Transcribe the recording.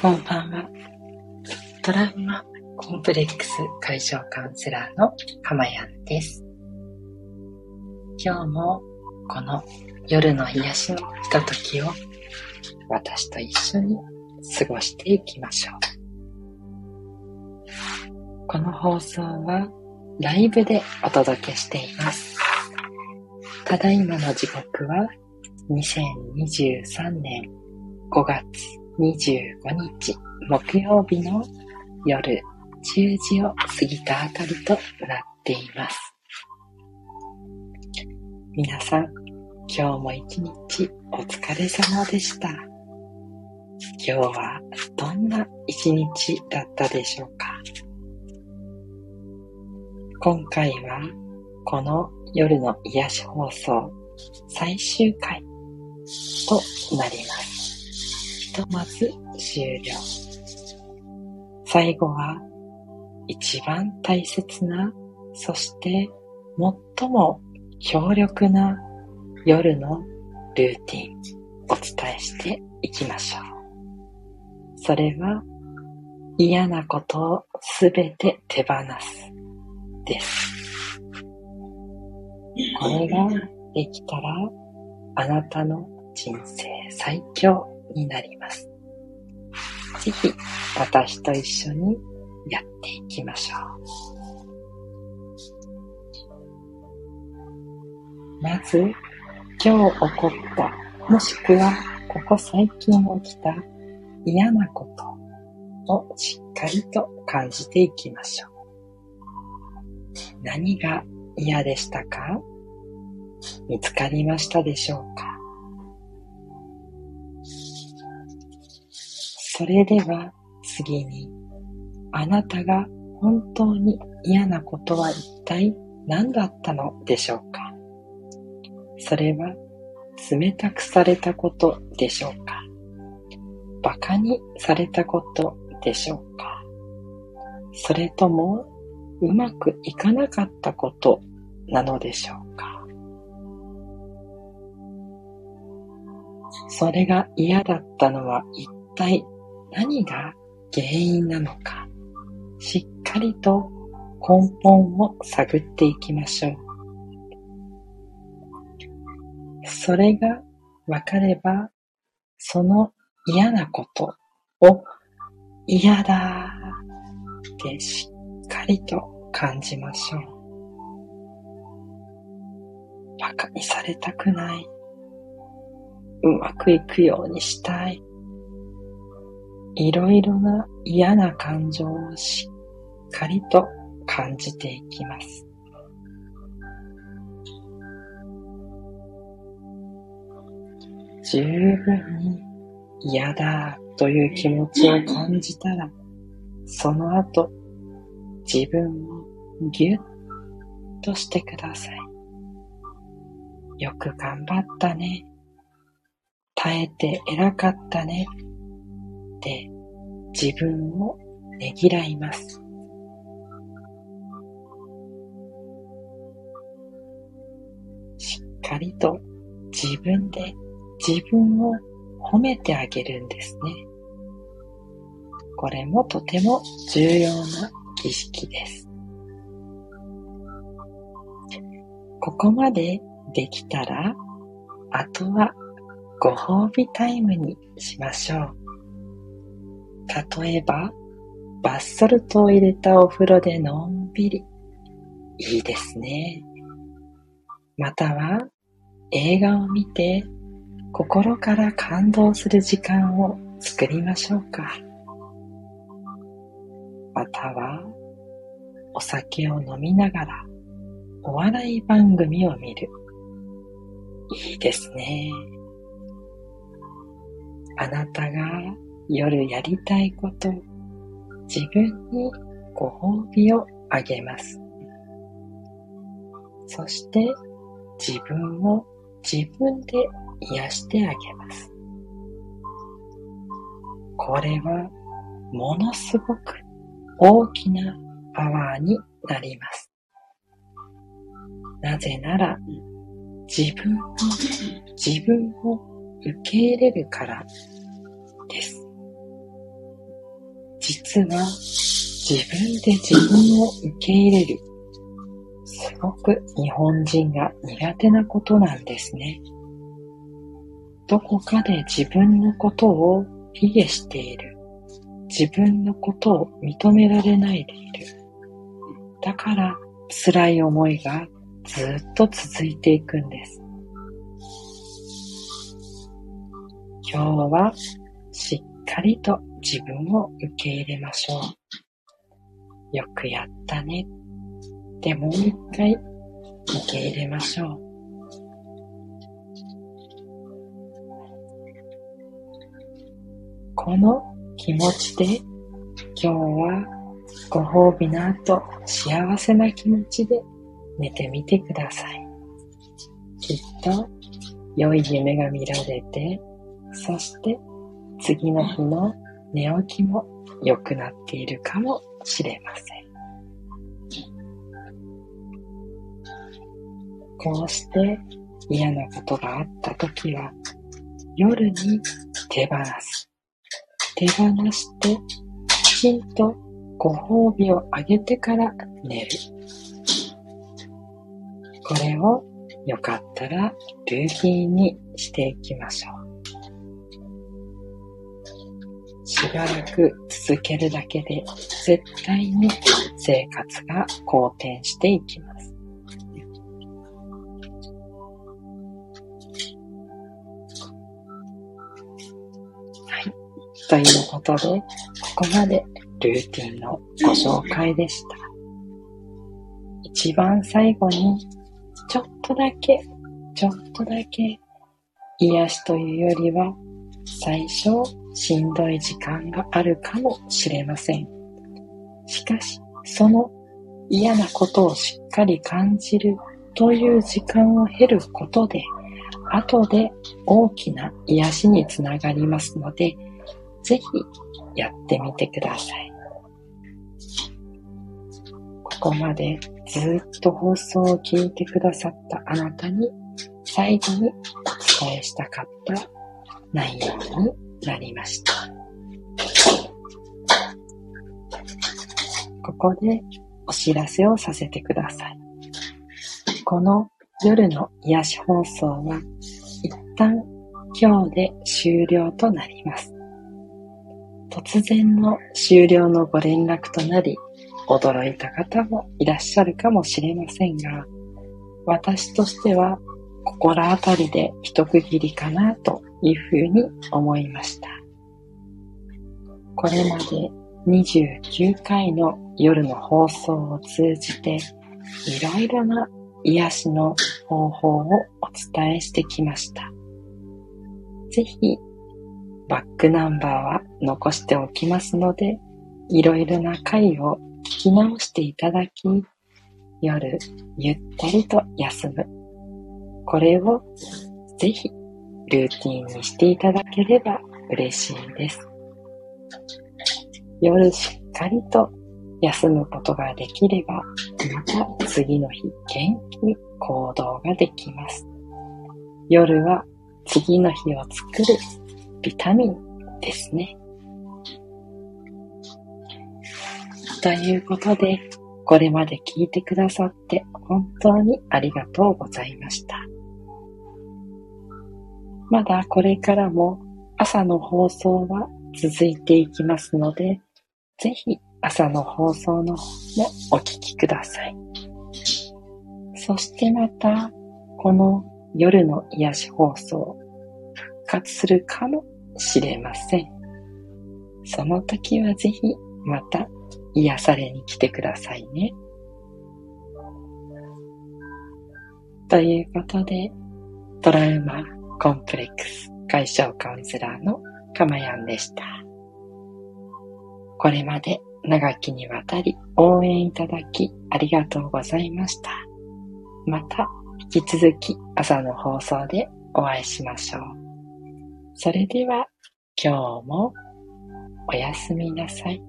こんばんは。トラウマコンプレックス解消カウンセラーの浜やんです。今日もこの夜の癒しのひとときを私と一緒に過ごしていきましょう。この放送はライブでお届けしています。ただいまの時刻は2023年5月25日木曜日の夜10時を過ぎたあたりとなっています。皆さん、今日も一日お疲れ様でした。今日はどんな一日だったでしょうか今回はこの夜の癒し放送最終回となります。とまず終了。最後は一番大切な、そして最も強力な夜のルーティンお伝えしていきましょう。それは嫌なことをすべて手放すです。これができたらあなたの人生最強になります。ぜひ私と一緒にやっていきましょう。まず、今日起こった、もしくはここ最近起きた嫌なことをしっかりと感じていきましょう。何が嫌でしたか？見つかりましたでしょうか？それでは次に、あなたが本当に嫌なことは一体何だったのでしょうか？それは冷たくされたことでしょうか？馬鹿にされたことでしょうか？それともうまくいかなかったことなのでしょうか？それが嫌だったのは一体何が原因なのか、しっかりと根本を探っていきましょう。それが分かれば、その嫌なことを嫌だってしっかりと感じましょう。馬鹿にされたくない。うまくいくようにしたい。いろいろな嫌な感情をしっかりと感じていきます。十分に嫌だという気持ちを感じたら、その後、自分をぎゅっとしてください。よく頑張ったね。耐えて偉かったね。って自分をねぎらいます。しっかりと自分で自分を褒めてあげるんですね。これもとても重要な儀式です。ここまでできたら、あとはご褒美タイムにしましょう。例えば、バスソルトを入れたお風呂でのんびり。いいですね。または、映画を見て、心から感動する時間を作りましょうか。または、お酒を飲みながら、お笑い番組を見る。いいですね。あなたが夜やりたいこと、自分にご褒美をあげます。そして自分を自分で癒してあげます。これはものすごく大きなパワーになります。なぜなら自分を自分を受け入れるからです。実は自分で自分を受け入れる。すごく日本人が苦手なことなんですね。どこかで自分のことを卑下している。自分のことを認められないでいる。だから辛い思いがずっと続いていくんです。今日はしっかりと自分を受け入れましょう。よくやったね。でもう一回受け入れましょう。この気持ちで今日はご褒美の後幸せな気持ちで寝てみてください。きっと良い夢が見られて、そして次の日の寝起きも良くなっているかもしれません。こうして嫌なことがあったときは、夜に手放す。手放して、きちんとご褒美をあげてから寝る。これをよかったらルーティンにしていきましょう。しばらく続けるだけで絶対に生活が好転していきます。はい。ということで、ここまでルーティンのご紹介でした。一番最後に、ちょっとだけ、ちょっとだけ、癒しというよりは、最初、しんどい時間があるかもしれません。しかし、その嫌なことをしっかり感じるという時間を経ることで、後で大きな癒しにつながりますので、ぜひやってみてください。ここまでずっと放送を聞いてくださったあなたに最後にお伝えしたかった内容になりました。ここでお知らせをさせてください。この夜の癒し放送は一旦今日で終了となります。突然の終了のご連絡となり、驚いた方もいらっしゃるかもしれませんが、私としては心当たりで一区切りかなというふうに思いました。これまで29回の夜の放送を通じていろいろな癒しの方法をお伝えしてきました。ぜひバックナンバーは残しておきますので、いろいろな回を聞き直していただき、夜ゆったりと休む。これをぜひルーティンにしていただければ嬉しいです。夜しっかりと休むことができれば、また次の日元気に行動ができます。夜は次の日を作るビタミンですね。ということで、これまで聞いてくださって本当にありがとうございました。まだこれからも朝の放送は続いていきますので、ぜひ朝の放送の方もお聞きください。そしてまた、この夜の癒し放送、復活するかもしれません。その時はぜひまた癒されに来てくださいね。ということで、トラウマコンプレックス解消カウンセラーのかまやんでした。これまで長きにわたり応援いただきありがとうございました。また引き続き朝の放送でお会いしましょう。それでは今日もおやすみなさい。